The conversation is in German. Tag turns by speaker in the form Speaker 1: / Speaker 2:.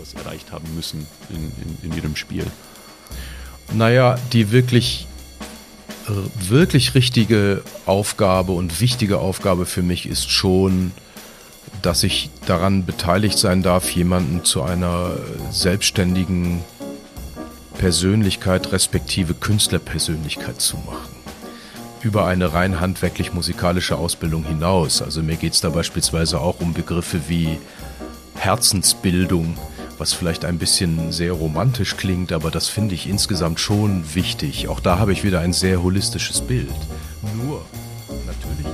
Speaker 1: etwas erreicht haben müssen in, in, in ihrem Spiel?
Speaker 2: Naja, die wirklich, wirklich richtige Aufgabe und wichtige Aufgabe für mich ist schon, dass ich daran beteiligt sein darf, jemanden zu einer selbstständigen Persönlichkeit respektive Künstlerpersönlichkeit zu machen. Über eine rein handwerklich musikalische Ausbildung hinaus. Also mir geht es da beispielsweise auch um Begriffe wie Herzensbildung, was vielleicht ein bisschen sehr romantisch klingt, aber das finde ich insgesamt schon wichtig. Auch da habe ich wieder ein sehr holistisches Bild. Nur, natürlich.